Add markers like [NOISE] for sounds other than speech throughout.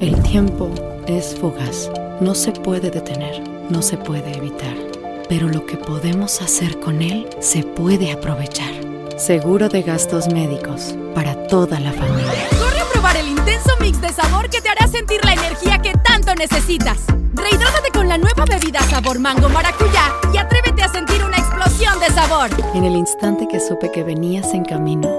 El tiempo es fugaz, no se puede detener, no se puede evitar, pero lo que podemos hacer con él se puede aprovechar. Seguro de gastos médicos para toda la familia. Corre a probar el intenso mix de sabor que te hará sentir la energía que tanto necesitas. Rehidrátate con la nueva bebida sabor mango maracuyá y atrévete a sentir una explosión de sabor. En el instante que supe que venías en camino,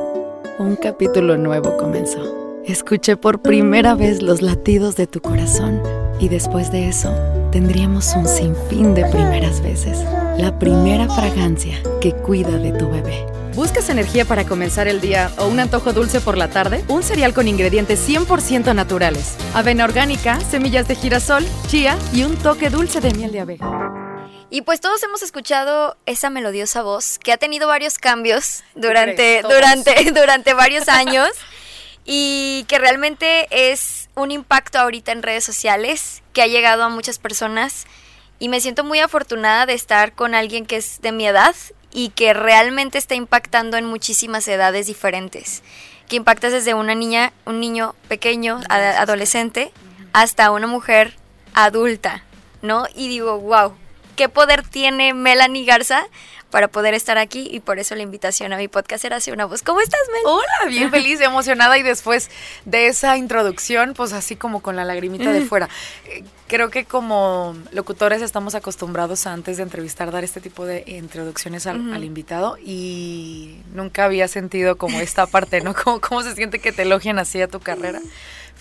un capítulo nuevo comenzó. Escuché por primera vez los latidos de tu corazón y después de eso tendríamos un sinfín de primeras veces. La primera fragancia que cuida de tu bebé. ¿Buscas energía para comenzar el día o un antojo dulce por la tarde? Un cereal con ingredientes 100% naturales. Avena orgánica, semillas de girasol, chía y un toque dulce de miel de abeja. Y pues todos hemos escuchado esa melodiosa voz que ha tenido varios cambios durante, durante, [LAUGHS] durante varios años y que realmente es un impacto ahorita en redes sociales que ha llegado a muchas personas. Y me siento muy afortunada de estar con alguien que es de mi edad y que realmente está impactando en muchísimas edades diferentes, que impactas desde una niña, un niño pequeño, adolescente, hasta una mujer adulta, ¿no? Y digo, wow, ¿qué poder tiene Melanie Garza para poder estar aquí y por eso la invitación a mi podcast era hacer una voz. ¿Cómo estás, Mel? Hola, bien [LAUGHS] feliz, emocionada y después de esa introducción, pues así como con la lagrimita de fuera. Eh, creo que como locutores estamos acostumbrados antes de entrevistar dar este tipo de introducciones al, invitado y nunca había sentido como esta parte, ¿no? [LAUGHS] Como cómo se siente que te elogian así a tu carrera.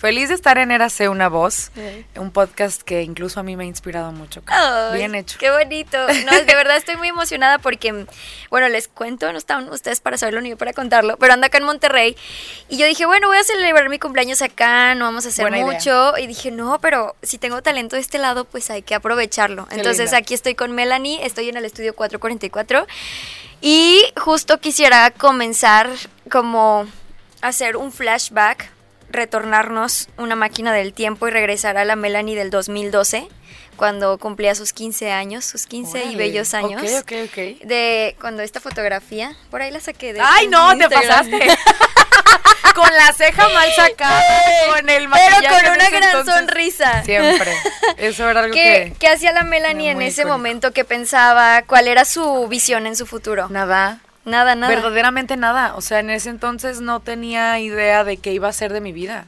Feliz de estar en Érase una voz, un podcast que incluso a mí me ha inspirado mucho. Bien hecho. Qué bonito. No, de verdad estoy muy emocionada porque, bueno, les cuento, no están ustedes para saberlo ni yo para contarlo, pero ando acá en Monterrey y yo dije, bueno, voy a celebrar mi cumpleaños acá, no vamos a hacer mucho. Y dije, no, pero si tengo talento de este lado, pues hay que aprovecharlo. Entonces aquí estoy con Melanie, estoy en el estudio 444 y justo quisiera comenzar como hacer un flashback retornarnos una máquina del tiempo y regresar a la Melanie del 2012 cuando cumplía sus 15 años, sus 15 y bellos años. Ok, ok, ok. De cuando esta fotografía, por ahí la saqué de. ¡Ay, no! ¡Te pasaste! [LAUGHS] con la ceja mal sacada, con el maquillaje. Pero con una gran sonrisa. Siempre. [LAUGHS] Eso era algo que. ¿Qué hacía la Melanie en ese momento? ¿Qué pensaba? ¿Cuál era su visión en su futuro? Nada. Nada, nada. Verdaderamente nada. O sea, en ese entonces no tenía idea de qué iba a ser de mi vida.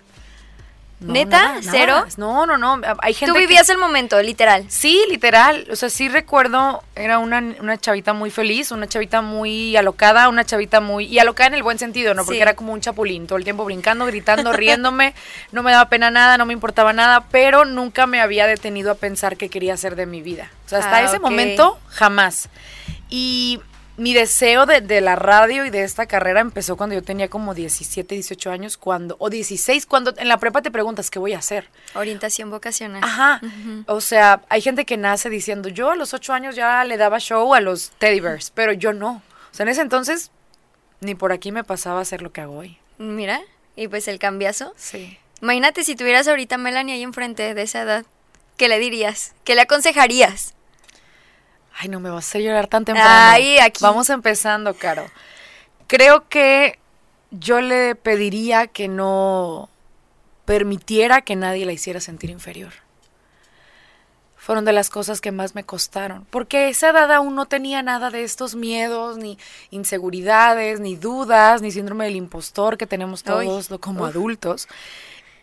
¿Neta? ¿Cero? No, no, no. Hay gente ¿Tú vivías el momento, literal? Sí, literal. O sea, sí recuerdo, era una, una, chavita muy feliz, una chavita muy alocada, una chavita muy... Y alocada en el buen sentido, ¿no? Porque era como un chapulín, todo el tiempo brincando, gritando, riéndome. no me daba pena nada, no me importaba nada, pero nunca me había detenido a pensar qué quería hacer de mi vida. O sea, hasta ah, ese momento, jamás. Y mi deseo de, la radio y de esta carrera empezó cuando yo tenía como 17, 18 años, cuando, o 16, cuando en la prepa te preguntas, ¿qué voy a hacer? Orientación vocacional. Ajá. O sea, hay gente que nace diciendo, yo a los 8 años ya le daba show a los teddy bears, pero yo no. O sea, en ese entonces, ni por aquí me pasaba a hacer lo que hago hoy. Mira, y pues el cambiazo. Sí. Imagínate si tuvieras ahorita Melanie ahí enfrente de esa edad, ¿qué le dirías? ¿Qué le aconsejarías? Ay, no me vas a hacer llorar tan temprano. Ay, aquí. Vamos empezando, Caro. Creo que yo le pediría que no permitiera que nadie la hiciera sentir inferior. Fueron de las cosas que más me costaron, porque esa edad aún no tenía nada de estos miedos, ni inseguridades, ni dudas, ni síndrome del impostor que tenemos todos como adultos.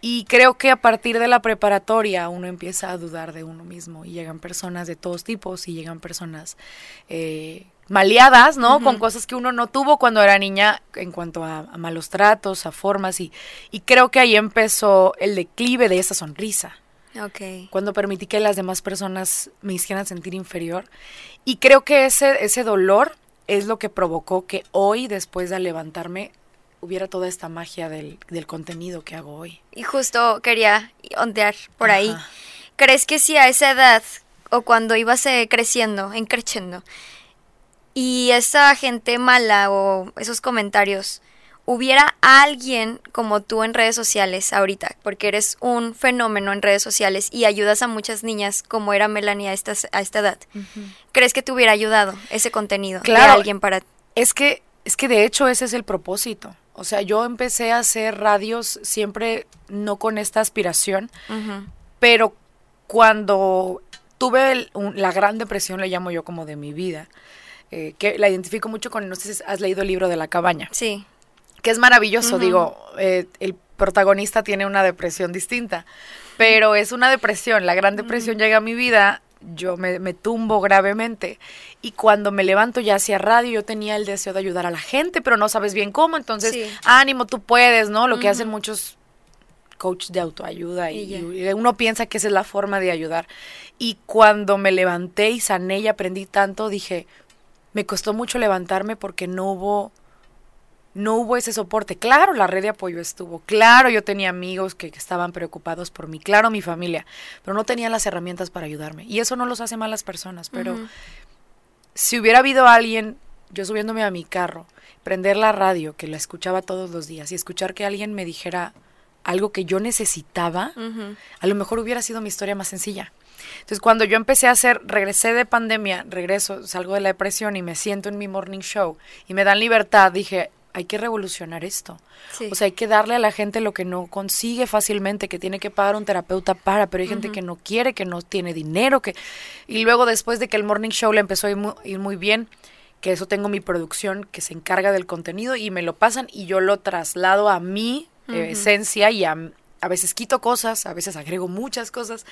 Y creo que a partir de la preparatoria uno empieza a dudar de uno mismo y llegan personas de todos tipos y llegan personas eh, maleadas, ¿no? Con cosas que uno no tuvo cuando era niña en cuanto a, malos tratos, a formas y, y, creo que ahí empezó el declive de esa sonrisa. Okay. Cuando permití que las demás personas me hicieran sentir inferior. Y creo que ese, ese dolor es lo que provocó que hoy, después de levantarme, hubiera toda esta magia del, contenido que hago hoy. Y justo quería ondear por ahí. ¿Crees que si a esa edad o cuando ibas eh, creciendo, en creciendo, y esa gente mala o esos comentarios, hubiera alguien como tú en redes sociales ahorita, porque eres un fenómeno en redes sociales y ayudas a muchas niñas como era Melanie a esta, a esta edad, ¿crees que te hubiera ayudado ese contenido claro, de alguien para Es que Es que de hecho ese es el propósito. O sea, yo empecé a hacer radios siempre no con esta aspiración, pero cuando tuve la gran depresión, le llamo yo como de mi vida, eh, que la identifico mucho con, no sé si has leído el libro de la cabaña. Sí. Que es maravilloso, digo, eh, el protagonista tiene una depresión distinta, pero es una depresión, la gran depresión llega a mi vida, yo me, tumbo gravemente. Y cuando me levanto ya hacia radio yo tenía el deseo de ayudar a la gente, pero no sabes bien cómo, entonces ánimo, tú puedes, ¿no? Lo que hacen muchos coach de autoayuda y, uno piensa que esa es la forma de ayudar. Y cuando me levanté y sané y aprendí tanto, dije, me costó mucho levantarme porque no hubo no hubo ese soporte. Claro, la red de apoyo estuvo. Claro, yo tenía amigos que, estaban preocupados por mí. Claro, mi familia. Pero no tenían las herramientas para ayudarme. Y eso no los hace malas personas. Pero si hubiera habido alguien, yo subiéndome a mi carro, prender la radio, que la escuchaba todos los días, y escuchar que alguien me dijera, algo que yo necesitaba, a lo mejor hubiera sido mi historia más sencilla. Entonces, cuando yo empecé a hacer, regresé de pandemia, regreso, salgo de la depresión y me siento en mi morning show y me dan libertad, dije, hay que revolucionar esto. O sea, hay que darle a la gente lo que no consigue fácilmente, que tiene que pagar un terapeuta para, pero hay gente que no quiere, que no tiene dinero, que... Y luego después de que el morning show le empezó a ir muy, ir muy bien, que eso tengo mi producción que se encarga del contenido y me lo pasan y yo lo traslado a mí eh, esencia y a, veces quito cosas, a veces agrego muchas cosas,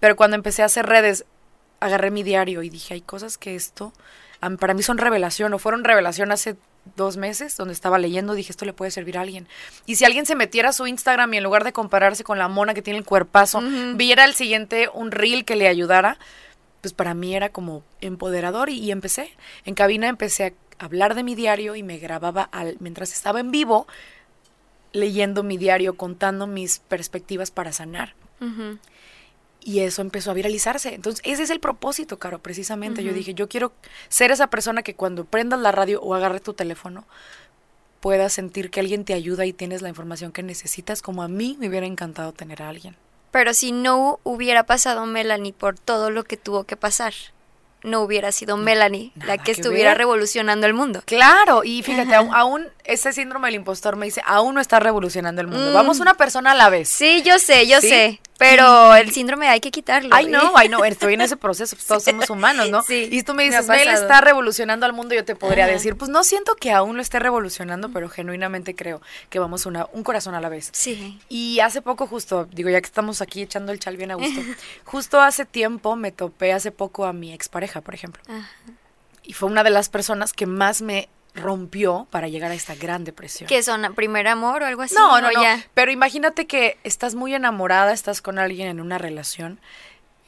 pero cuando empecé a hacer redes, agarré mi diario y dije, hay cosas que esto para mí son revelación o fueron revelación hace dos meses donde estaba leyendo, dije, esto le puede servir a alguien. Y si alguien se metiera a su Instagram y en lugar de compararse con la mona que tiene el cuerpazo, viera el siguiente un reel que le ayudara, pues para mí era como empoderador y, y empecé. En cabina empecé a hablar de mi diario y me grababa al, mientras estaba en vivo, leyendo mi diario, contando mis perspectivas para sanar. Y eso empezó a viralizarse. Entonces, ese es el propósito, Caro, precisamente. Yo dije, yo quiero ser esa persona que cuando prendas la radio o agarre tu teléfono, puedas sentir que alguien te ayuda y tienes la información que necesitas, como a mí me hubiera encantado tener a alguien. Pero si no hubiera pasado Melanie por todo lo que tuvo que pasar, no hubiera sido Melanie la que, estuviera revolucionando el mundo. Claro, y fíjate, [LAUGHS] aún, ese síndrome del impostor me dice, aún no está revolucionando el mundo. Mm. Vamos una persona a la vez. Sí, yo sé, yo sé. Pero el síndrome hay que quitarlo. Ay, no, ay, no, estoy en ese proceso, pues todos [LAUGHS] somos humanos, ¿no? Sí, y tú me dices, Mel está revolucionando al mundo, yo te podría decir, pues no siento que aún lo esté revolucionando, pero genuinamente creo que vamos una, un corazón a la vez. Sí. Y hace poco justo, digo, ya que estamos aquí echando el chal bien a gusto, [LAUGHS] justo hace tiempo me topé hace poco a mi expareja, por ejemplo. Y fue una de las personas que más me rompió para llegar a esta gran depresión. ¿Qué son? ¿Primer amor o algo así? No, no, no. Pero imagínate que estás muy enamorada, estás con alguien en una relación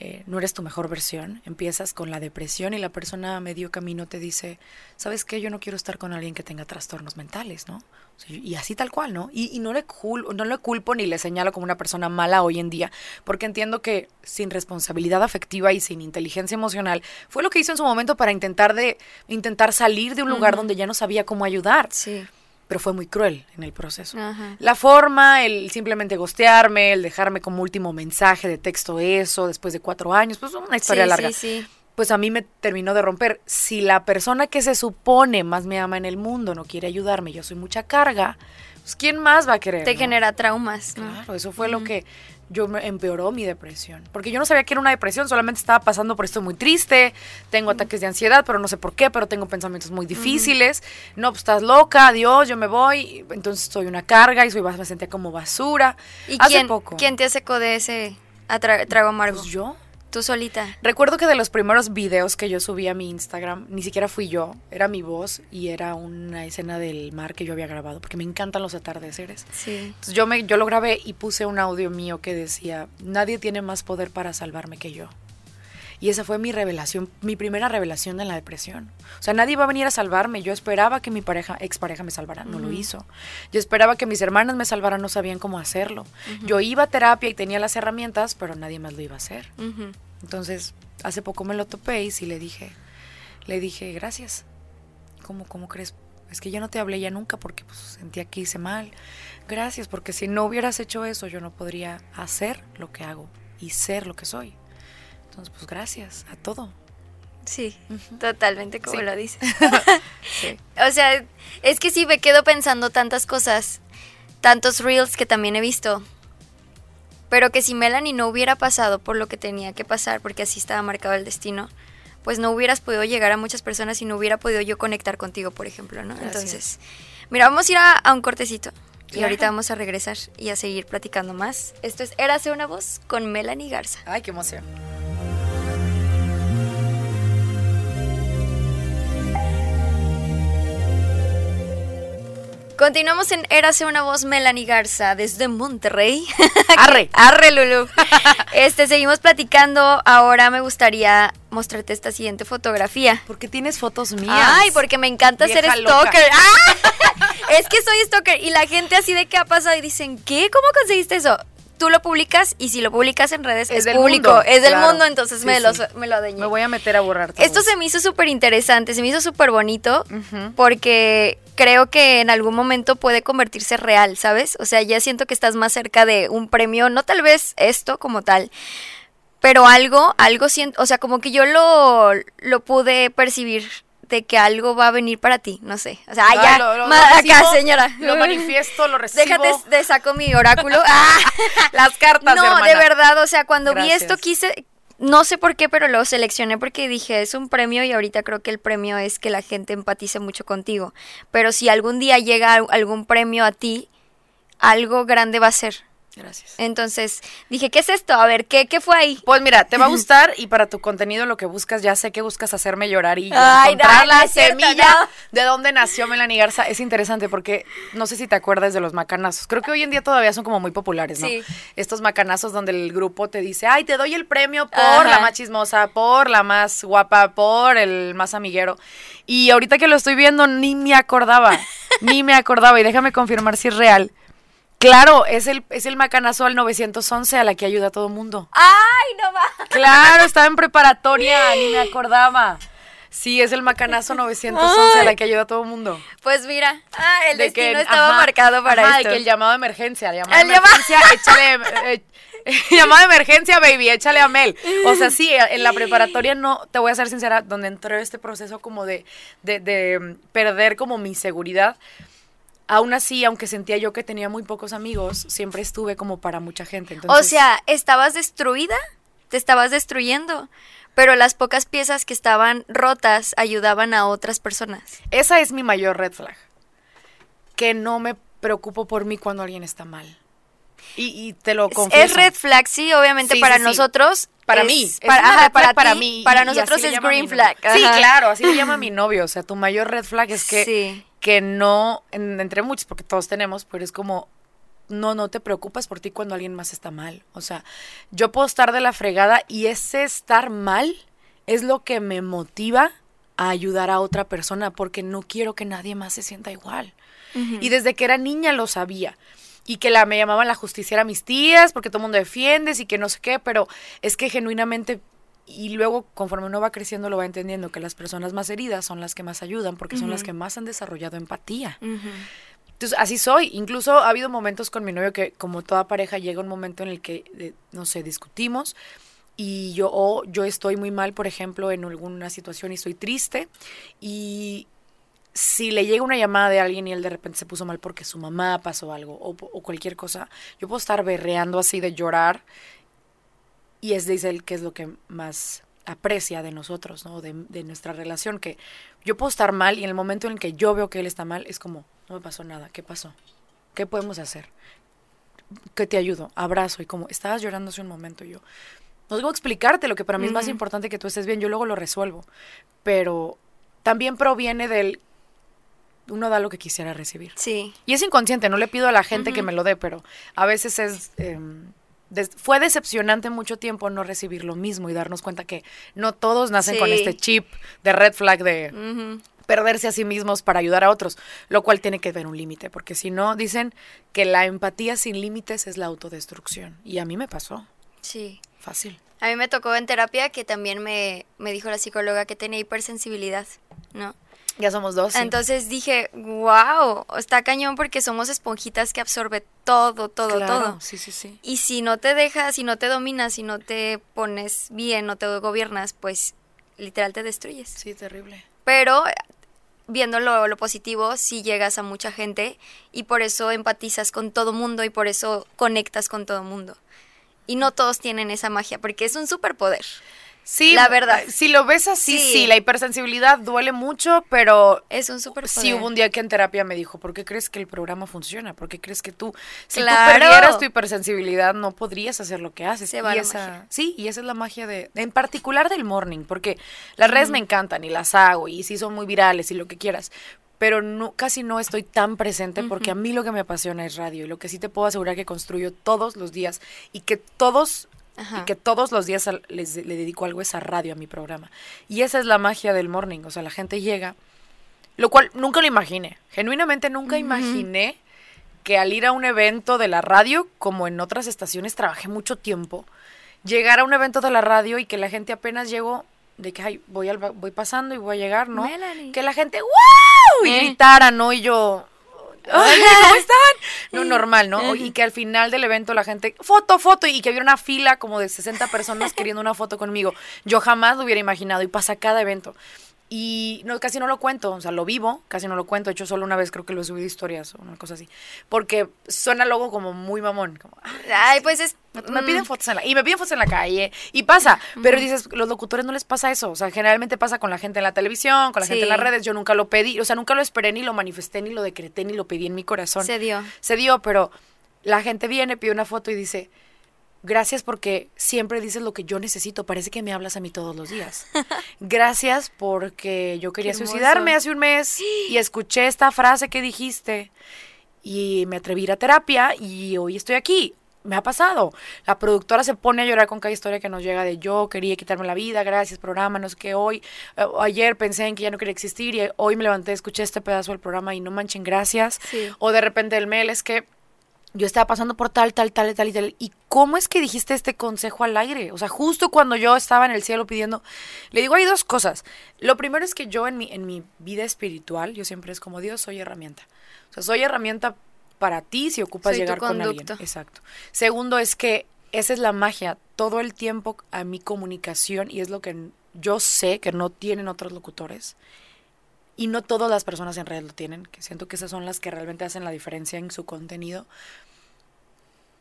eh, no eres tu mejor versión, empiezas con la depresión y la persona a medio camino te dice, ¿sabes qué? Yo no quiero estar con alguien que tenga trastornos mentales, ¿no? y así tal cual, ¿no? Y, no, le no le culpo ni le señalo como una persona mala hoy en día, porque entiendo que sin responsabilidad afectiva y sin inteligencia emocional, fue lo que hizo en su momento para intentar, de, intentar salir de un lugar donde ya no sabía cómo ayudar. Sí pero fue muy cruel en el proceso. La forma, el simplemente gostearme, el dejarme como último mensaje de texto eso, después de cuatro años, pues una historia larga. Sí, sí. Pues a mí me terminó de romper. Si la persona que se supone más me ama en el mundo no quiere ayudarme, yo soy mucha carga, pues ¿quién más va a querer? Te genera traumas. Claro, eso fue lo que yo me empeoró mi depresión. Porque yo no sabía que era una depresión, solamente estaba pasando por esto muy triste, tengo ataques de ansiedad, pero no sé por qué, pero tengo pensamientos muy difíciles. No, pues estás loca, adiós, yo me voy. Entonces soy una carga y soy, me sentía como basura. ¿Y Hace quién, poco. quién te sacó de ese trago amargo? Pues yo. Tú solita. Recuerdo que de los primeros videos que yo subí a mi Instagram, ni siquiera fui yo, era mi voz y era una escena del mar que yo había grabado, porque me encantan los atardeceres. Sí. Entonces yo, me, yo lo grabé y puse un audio mío que decía, nadie tiene más poder para salvarme que yo. Y esa fue mi revelación, mi primera revelación de la depresión. O sea, nadie iba a venir a salvarme. Yo esperaba que mi pareja, expareja me salvara, no lo hizo. Yo esperaba que mis hermanas me salvaran, no sabían cómo hacerlo. Yo iba a terapia y tenía las herramientas, pero nadie más lo iba a hacer. Entonces, hace poco me lo topé y sí le dije, le dije, gracias. ¿Cómo, cómo crees? Es que yo no te hablé ya nunca porque pues, sentía que hice mal. Gracias, porque si no hubieras hecho eso, yo no podría hacer lo que hago y ser lo que soy. Entonces, pues gracias a todo. Sí, totalmente como Sí. lo dices. [LAUGHS] Sí. [LAUGHS] O sea, es que sí me quedo pensando tantas cosas, tantos reels que también he visto. Pero que si Melanie no hubiera pasado por lo que tenía que pasar, porque así estaba marcado el destino, pues no hubieras podido llegar a muchas personas y no hubiera podido yo conectar contigo, por ejemplo, ¿no? Gracias. Entonces, mira, vamos a ir a, a un cortecito. Y ahorita vamos a regresar y a seguir platicando más. Esto es Érase una voz con Melanie Garza. Ay, qué emoción. Continuamos en Érase una voz Melanie Garza desde Monterrey. [LAUGHS] Arre. [LAUGHS] Arre, Lulu. [LAUGHS] Este, seguimos platicando. Ahora me gustaría mostrarte esta siguiente fotografía. Porque tienes fotos mías. Ay, porque me encanta ser Vieja stalker. ¡Ah! Es que soy stalker y la gente así de qué ha pasado y dicen, ¿qué? ¿Cómo conseguiste eso? Tú lo publicas y si lo publicas en redes Es es, del público, mundo, es del claro. mundo, entonces Sí, me, sí. me lo adeñé. Me voy a meter a borrar todo. Esto se me hizo súper interesante, se me hizo súper bonito porque creo que en algún momento puede convertirse real, ¿sabes? O sea, ya siento que estás más cerca de un premio, no tal vez esto como tal, pero algo, algo siento, o sea, como que yo lo, lo pude percibir de que algo va a venir para ti, no sé. O sea, ah, ya, lo- lo ma- acá, recibo, señora. Lo manifiesto, lo [LAUGHS] recibo. Déjate, de saco mi oráculo. [LAUGHS] Ah. Las cartas, No, hermana. de verdad, o sea, cuando vi esto quise, no sé por qué, pero lo seleccioné porque dije, es un premio y ahorita creo que el premio es que la gente empatice mucho contigo. Pero si algún día llega al- algún premio a ti, algo grande va a ser. Gracias. Entonces dije, ¿qué es esto? A ver, ¿qué, qué fue ahí? Pues mira, te va a [LAUGHS] gustar y para tu contenido lo que buscas, ya sé que buscas hacerme llorar y Ay, encontrar no, la cierto, semilla no. de dónde nació Melanie Garza. Es interesante porque no sé si te acuerdas de los macanazos. Creo que hoy en día todavía son como muy populares, ¿no? Sí. Estos macanazos donde el grupo te dice, ay, te doy el premio por Ajá. la más chismosa, por la más guapa, por el más amiguero. Y ahorita que lo estoy viendo, ni me acordaba, ni me acordaba. Y déjame confirmar si es real. Claro, es el, es el macanazo al 911 a la que ayuda a todo mundo. ¡Ay, no va! Claro, estaba en preparatoria, [LAUGHS] ni me acordaba. Sí, es el macanazo 911 a la que ayuda a todo el mundo. Pues mira, ah, el De destino que- estaba ajá, marcado para ajá, de esto. que el llamado de emergencia, el llamado El de llama- emergencia, échale, eh, [LAUGHS] llamado de emergencia, baby, échale a Mel. O sea, sí, en la preparatoria no, te voy a ser sincera, donde entré este proceso como de, de, de mm, perder como mi seguridad, aún así, aunque sentía yo que tenía muy pocos amigos, siempre estuve como para mucha gente. O Entonces, sea, estabas destruida, te estabas destruyendo, pero las pocas piezas que estaban rotas ayudaban a otras personas. Esa es mi mayor red flag. Que no me preocupo por mí cuando alguien está mal. Y, y te lo Es- confieso. Es red flag, sí, obviamente Sí, para sí, nosotros. Para es- mí. Para, una ajá, red flag para, para ti, mí. Para y nosotros es green flag. Sí, claro, así le llama mi [LAUGHS] novio. O sea, tu mayor red flag es que, Sí. Que no, en- entre muchos, porque todos tenemos, pero es como, no, no te preocupas por ti cuando alguien más está mal. O sea, yo puedo estar de la fregada y ese estar mal es lo que me motiva a ayudar a otra persona porque no quiero que nadie más se sienta igual. Y desde que era niña lo sabía. Y que la, me llamaban la justiciera mis tías, porque todo el mundo defiendes y que no sé qué, pero es que genuinamente, y luego conforme uno va creciendo lo va entendiendo, que las personas más heridas son las que más ayudan, porque son las que más han desarrollado empatía. Entonces, así soy. Incluso ha habido momentos con mi novio que, como toda pareja, llega un momento en el que, eh, no sé, discutimos y yo, o yo estoy muy mal, por ejemplo, en alguna situación y estoy triste y si le llega una llamada de alguien y él de repente se puso mal porque su mamá pasó algo o, o cualquier cosa, yo puedo estar berreando así de llorar y es dice él que es lo que más aprecia de nosotros, ¿no? De, de nuestra relación, que yo puedo estar mal y en el momento en el que yo veo que él está mal, es como, no me pasó nada, ¿qué pasó? ¿Qué podemos hacer? ¿Qué te ayudo? Abrazo y como, estabas llorando hace un momento y yo. No que explicarte lo que para mí es más importante que tú estés bien, yo luego lo resuelvo, pero también proviene del, uno da lo que quisiera recibir. Sí. Y es inconsciente, no le pido a la gente que me lo dé, pero a veces es... em, des- fue decepcionante mucho tiempo no recibir lo mismo y darnos cuenta que no todos nacen con este chip de red flag de perderse a sí mismos para ayudar a otros, lo cual tiene que tener un límite, porque si no, dicen que la empatía sin límites es la autodestrucción. Y a mí me pasó, Sí. fácil. A mí me tocó en terapia que también me, me dijo la psicóloga que tenía hipersensibilidad, ¿no? Ya somos dos. sí. Entonces dije, wow, está cañón porque somos esponjitas que absorbe todo, todo, Claro, todo. Sí, sí, sí. Y si no te dejas, si no te dominas, si no te pones bien, no te gobiernas, pues literal te destruyes. Sí, terrible. Pero viendo lo, lo positivo, sí llegas a mucha gente y por eso empatizas con todo mundo y por eso conectas con todo mundo. Y no todos tienen esa magia, porque es un superpoder. Sí, La verdad. Si lo ves así, sí, Sí. la hipersensibilidad duele mucho, pero Es un superpoder. sí hubo un día que en terapia me dijo, ¿por qué crees que el programa funciona? ¿Por qué crees que tú, si Claro. tú perdieras tu hipersensibilidad, no podrías hacer lo que haces? Se va y la esa, magia. Sí, y esa es la magia de, en particular del morning, porque las redes me encantan y las hago y sí son muy virales y lo que quieras. Pero no, casi no estoy tan presente porque a mí lo que me apasiona es radio y lo que sí te puedo asegurar que construyo todos los días y que todos Ajá. y que todos los días les, le dedico algo es a radio, a mi programa. Y esa es la magia del morning, o sea, la gente llega, lo cual nunca lo imaginé, genuinamente nunca imaginé que al ir a un evento de la radio, como en otras estaciones trabajé mucho tiempo, llegar a un evento de la radio y que la gente apenas llegó, de que ay, voy, al, voy pasando y voy a llegar, ¿no? Melanie. Que la gente, ¡wow! Y Eh. gritara, ¿no? Y yo, ¡ay, ¿cómo [LAUGHS] están? No, normal, ¿no? Y que al final del evento la gente, foto, foto, y que había una fila como de 60 personas [LAUGHS] queriendo una foto conmigo. Yo jamás lo hubiera imaginado y pasa cada evento. Y no, casi no lo cuento, o sea, lo vivo, casi no lo cuento. De hecho, solo una vez creo que lo he subido historias o una cosa así. Porque suena luego como muy mamón. Como, "Ah, Ay, pues es... me piden mm, fotos en la, y me piden fotos en la calle y pasa, pero dices, los locutores no les pasa eso, o sea, generalmente pasa con la gente en la televisión, con la gente en Sí. las redes, yo nunca lo pedí, o sea, nunca lo esperé ni lo manifesté ni lo decreté ni lo pedí en mi corazón. Se dio. Se dio, pero la gente viene, pide una foto y dice, gracias porque siempre dices lo que yo necesito, parece que me hablas a mí todos los días. [LAUGHS] Gracias porque yo quería suicidarme hace un mes y escuché esta frase que dijiste y me atreví a ir a terapia y hoy estoy aquí. Me ha pasado. La productora se pone a llorar con cada historia que nos llega de yo quería quitarme la vida, gracias programa, no sé qué, hoy, eh, ayer pensé en que ya no quería existir y hoy me levanté, escuché este pedazo del programa y no manchen gracias. Sí. O de repente el mail es que yo estaba pasando por tal, tal, tal, tal y tal. ¿Y cómo es que dijiste este consejo al aire? O sea, justo cuando yo estaba en el cielo pidiendo, le digo, hay dos cosas. Lo primero es que yo en mi, en mi vida espiritual, yo siempre es como Dios, soy herramienta. O sea, soy herramienta para ti si ocupas Soy tu llegar con alguien. Exacto. Segundo es que esa es la magia, todo el tiempo a mi comunicación y es lo que yo sé que no tienen otros locutores. Y no todas las personas en red lo tienen, que siento que esas son las que realmente hacen la diferencia en su contenido.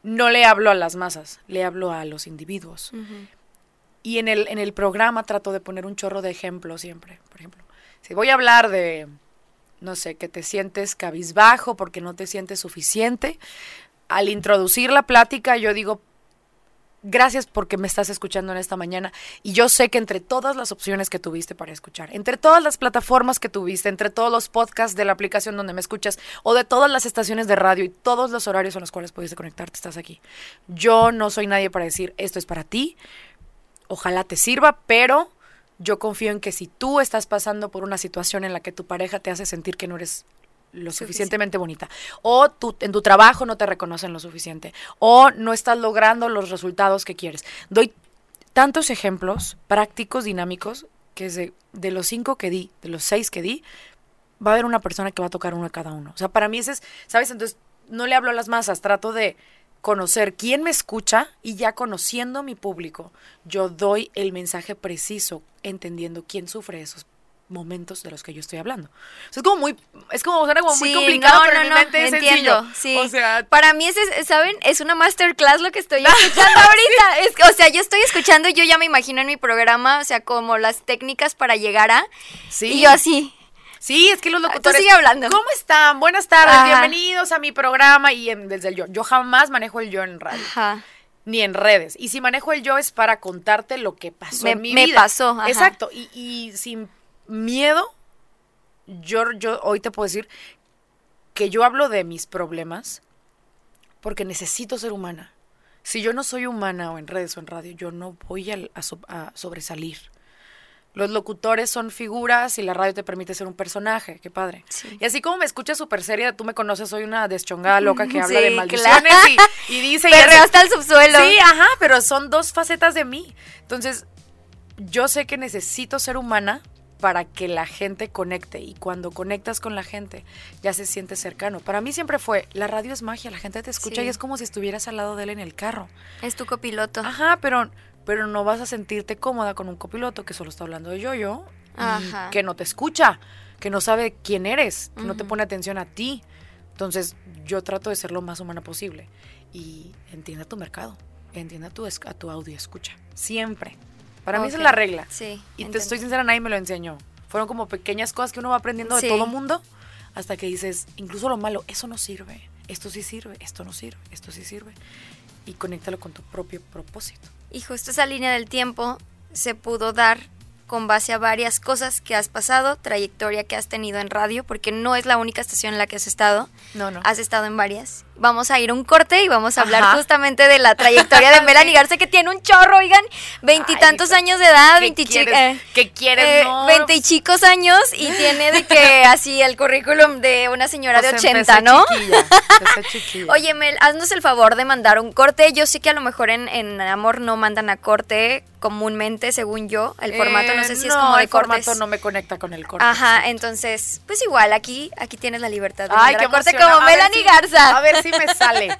No le hablo a las masas, le hablo a los individuos. Y en el, en el programa trato de poner un chorro de ejemplos siempre. Por ejemplo, si voy a hablar de, no sé, que te sientes cabizbajo porque no te sientes suficiente, al introducir la plática yo digo, gracias porque me estás escuchando en esta mañana. Y yo sé que entre todas las opciones que tuviste para escuchar, entre todas las plataformas que tuviste, entre todos los podcasts de la aplicación donde me escuchas, o de todas las estaciones de radio y todos los horarios en los cuales pudiste conectarte, estás aquí. Yo no soy nadie para decir, esto es para ti, ojalá te sirva, pero yo confío en que si tú estás pasando por una situación en la que tu pareja te hace sentir que no eres lo Suficiente. suficientemente bonita, o tú, en tu trabajo no te reconocen lo suficiente, o no estás logrando los resultados que quieres. Doy tantos ejemplos prácticos, dinámicos, que de, de los cinco que di, de los seis que di, va a haber una persona que va a tocar uno a cada uno. O sea, para mí ese es, ¿sabes? Entonces, no le hablo a las masas, trato de conocer quién me escucha y ya conociendo mi público, yo doy el mensaje preciso, entendiendo quién sufre esos momentos de los que yo estoy hablando. O sea, es como muy, es como, suena como muy complicado, no, pero no, es entiendo, sencillo. sí. O sea, Para mí, es- ¿saben? Es una masterclass lo que estoy [LAUGHS] escuchando ahorita. Es, o sea, yo estoy escuchando yo ya me imagino en mi programa, o sea, como las técnicas para llegar a... sí. Y yo así. Sí, es que los locutores. sigue hablando. ¿Cómo están? Buenas tardes, Ajá. bienvenidos a mi programa y en- desde el yo. Yo jamás manejo el yo en radio, Ajá. ni en redes. Y si manejo el yo es para contarte lo que pasó Me- en mi me vida. pasó, ajá. Exacto. Y, y sin miedo, yo, yo hoy te puedo decir que yo hablo de mis problemas porque necesito ser humana. Si yo no soy humana o en redes o en radio, yo no voy a, so- a sobresalir. Los locutores son figuras y la radio te permite ser un personaje. Qué padre. Sí. Y así como me escuchas súper seria, tú me conoces, soy una deschongada loca que [LAUGHS] habla de maldiciones claro. y, y [LAUGHS] dice... y hace- hasta el subsuelo. Sí, ajá, pero son dos facetas de mí. Entonces, yo sé que necesito ser humana para que la gente conecte y cuando conectas con la gente ya se siente cercano. Para mí siempre fue, la radio es magia, la gente te escucha Sí. y es como si estuvieras al lado de él en el carro. Es tu copiloto. Ajá, pero pero no vas a sentirte cómoda con un copiloto que solo está hablando de yo-yo, Ajá. que no te escucha, que no sabe quién eres, que no te pone atención a ti. Entonces, yo trato de ser lo más humana posible y entienda tu mercado, entienda tu, a tu audio escucha, siempre. Para mí esa es la regla. Sí. Y te estoy sincera, nadie me lo enseñó. Fueron como pequeñas cosas que uno va aprendiendo Sí. de todo mundo hasta que dices, incluso lo malo, eso no sirve, esto sí sirve, esto no sirve, esto sí sirve. Y conéctalo con tu propio propósito. Y justo esa línea del tiempo se pudo dar con base a varias cosas que has pasado, trayectoria que has tenido en radio, porque no es la única estación en la que has estado, No, no. has estado en varias. Vamos a ir a un corte y vamos a hablar Ajá. justamente de la trayectoria de [LAUGHS] Melanie Garza, que tiene un chorro, oigan, veintitantos años de edad, ¿Qué veinti quieres? eh, ¿Qué quieres? eh, No, veinte chicos años y tiene de que [LAUGHS] así el currículum de una señora de pues 80, empecé ¿no? chiquilla, chiquilla. Oye, Mel, haznos el favor de mandar un corte. Yo sé que a lo mejor en, en Amor no mandan a corte comúnmente, según yo. El formato no sé si es Eh, como de el formato no me conecta con el corte. Aja, entonces, pues igual, aquí, aquí tienes la libertad de Ay, mandar a corte como A Melanie si- Garza. A ver si me sale.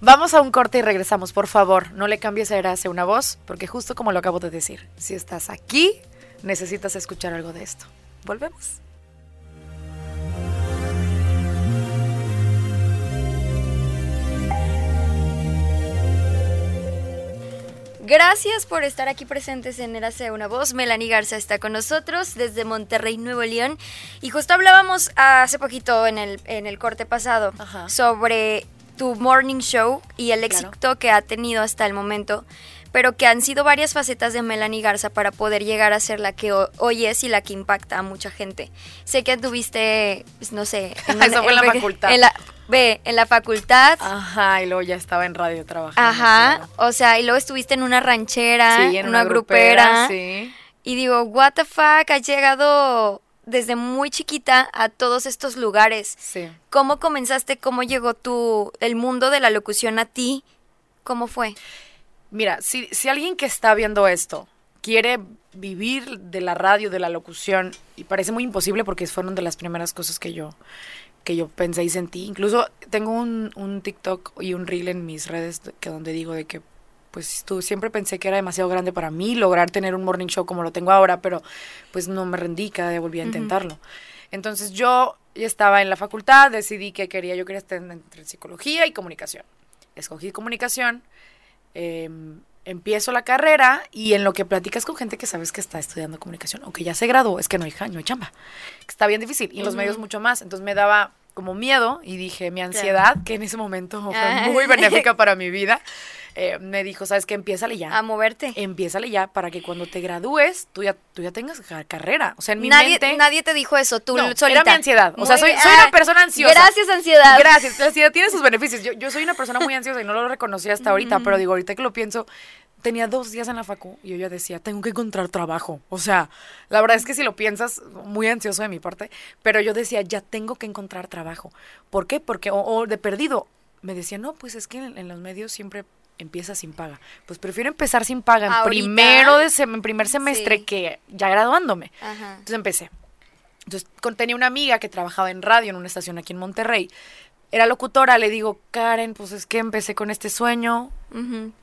Vamos a un corte y regresamos, por favor. No le cambies a hacia una voz, porque justo como lo acabo de decir, si estás aquí, necesitas escuchar algo de esto. Volvemos. Gracias por estar aquí presentes en Érase una voz. Melanie Garza está con nosotros desde Monterrey, Nuevo León. Y justo hablábamos hace poquito en el, en el corte pasado Ajá. sobre tu morning show y el Claro. éxito que ha tenido hasta el momento, pero que han sido varias facetas de Melanie Garza para poder llegar a ser la que ho- hoy es y la que impacta a mucha gente. Sé que tuviste, pues, no sé, [LAUGHS] Eso fue en la facultad. En la, ve, en la facultad. Ajá, y luego ya estaba en radio trabajando. Ajá, claro. o sea, y luego estuviste en una ranchera, Sí, en una, grupera, Sí. y digo, what the fuck, has llegado desde muy chiquita a todos estos lugares. Sí. ¿Cómo comenzaste? ¿Cómo llegó tu, el mundo de la locución a ti? ¿Cómo fue? Mira, si, si alguien que está viendo esto quiere vivir de la radio, de la locución, y parece muy imposible porque fueron de las primeras cosas que yo, que yo pensé y sentí. Incluso tengo un, un TikTok y un reel en mis redes que donde digo de que pues tú siempre pensé que era demasiado grande para mí lograr tener un morning show como lo tengo ahora, pero pues no me rendí, cada día volví a intentarlo. Entonces yo ya estaba en la facultad, decidí que quería, yo quería estar entre psicología y comunicación. Escogí comunicación, eh, empiezo la carrera y en lo que platicas con gente que sabes que está estudiando comunicación, aunque ya se graduó, es que no hay, no hay chamba. Está bien difícil y en los medios mucho más. Entonces me daba como miedo y dije, mi ansiedad, que en ese momento fue Ah. muy benéfica [LAUGHS] para mi vida, eh, me dijo, ¿sabes qué? Empiézale ya. A moverte. Empiézale ya para que cuando te gradúes tú ya, tú ya tengas ca- carrera. O sea, en mi nadie, mente... nadie te dijo eso, tú No, solita. era mi ansiedad. O sea, soy, soy Ah, una persona ansiosa. Gracias, ansiedad. Gracias. La ansiedad tiene sus beneficios. Yo, yo soy una persona muy ansiosa y no lo reconocí hasta ahorita, pero digo, ahorita que lo pienso, tenía dos días en la facu y yo ya decía, tengo que encontrar trabajo. O sea, la verdad es que si lo piensas, muy ansioso de mi parte, pero yo decía, ya tengo que encontrar trabajo. ¿Por qué? Porque, o, o de perdido, me decía, no, pues es que en, en los medios siempre empieza sin paga. Pues prefiero empezar sin paga en primero de sem- en primer semestre Sí. que ya graduándome. Ajá. Entonces empecé. Entonces con- tenía una amiga que trabajaba en radio en una estación aquí en Monterrey. Era locutora, le digo, Karen, pues es que empecé con este sueño.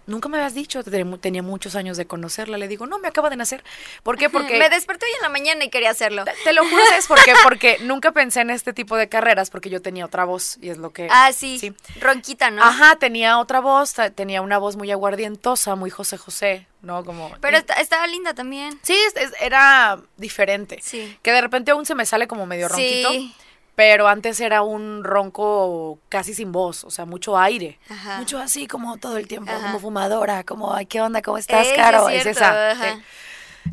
Nunca me habías dicho, Ten- tenía muchos años de conocerla. Le digo, no, me acaba de nacer. ¿Por qué? Porque... Me desperté hoy en la mañana y quería hacerlo. te, te lo juro, ¿sabes por qué? Porque [LAUGHS] nunca pensé en este tipo de carreras porque yo tenía otra voz y es lo que... Ah, sí. sí. Ronquita, ¿no? Ajá, tenía otra voz, tenía una voz muy aguardientosa, muy José José, ¿no? Como... Pero esta- estaba linda también. Sí, es- es- era diferente. Sí. Que de repente aún se me sale como medio ronquito. Sí. Pero antes era un ronco casi sin voz, o sea, mucho aire. Ajá. Mucho así como todo el tiempo, Ajá. como fumadora, como, ay, ¿qué onda? ¿Cómo estás, Ey, Caro? es esa. sí.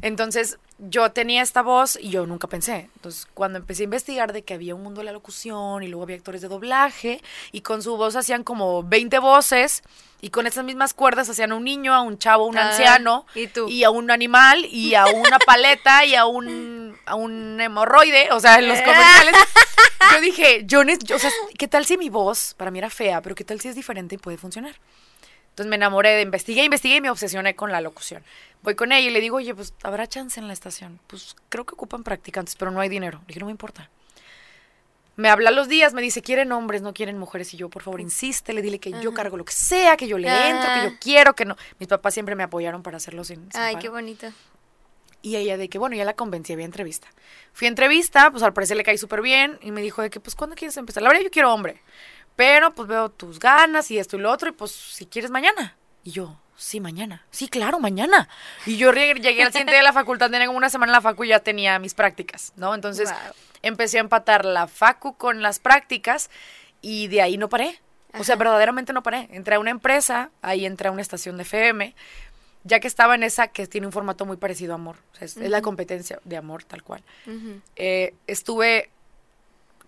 Entonces, yo tenía esta voz y yo nunca pensé. Entonces, cuando empecé a investigar de que había un mundo de la locución y luego había actores de doblaje y con su voz hacían como 20 voces y con esas mismas cuerdas hacían a un niño, a un chavo, a un Ah, anciano ¿y tú? a un animal y a una paleta y a un, a un hemorroide, o sea, en los [LAUGHS] comerciales. Yo dije, yo, yo, o sea, ¿qué tal si mi voz, para mí era fea, pero qué tal si es diferente y puede funcionar? Entonces me enamoré de investigué, investigué y me obsesioné con la locución. Voy con ella y le digo, oye, pues habrá chance en la estación. Pues creo que ocupan practicantes, pero no hay dinero. Le dije, no me importa. me habla los días, me dice, quieren hombres, no quieren mujeres. Y yo, por favor, insiste, le dile que yo cargo lo que sea, que yo le entro, que yo quiero, que no. Mis papás siempre me apoyaron para hacerlo sin. sin Ay, pago. qué bonito. Y ella de que, bueno, ya la convencí, había entrevista. Fui a entrevista, pues al parecer le caí súper bien y me dijo de que, pues, ¿cuándo quieres empezar? La verdad, yo quiero hombre. Pero, pues, veo tus ganas y esto y lo otro y, pues, si quieres mañana. Y yo, sí, mañana. Sí, claro, mañana. Y yo llegué al siguiente día de la facultad, tenía como una semana en la facu y ya tenía mis prácticas, ¿no? Entonces, Wow. empecé a empatar la facu con las prácticas y de ahí no paré. O sea, verdaderamente no paré. Entré a una empresa, ahí entré a una estación de FM, ya que estaba en esa que tiene un formato muy parecido a Amor. O sea, es, es la competencia de Amor, tal cual. Eh, estuve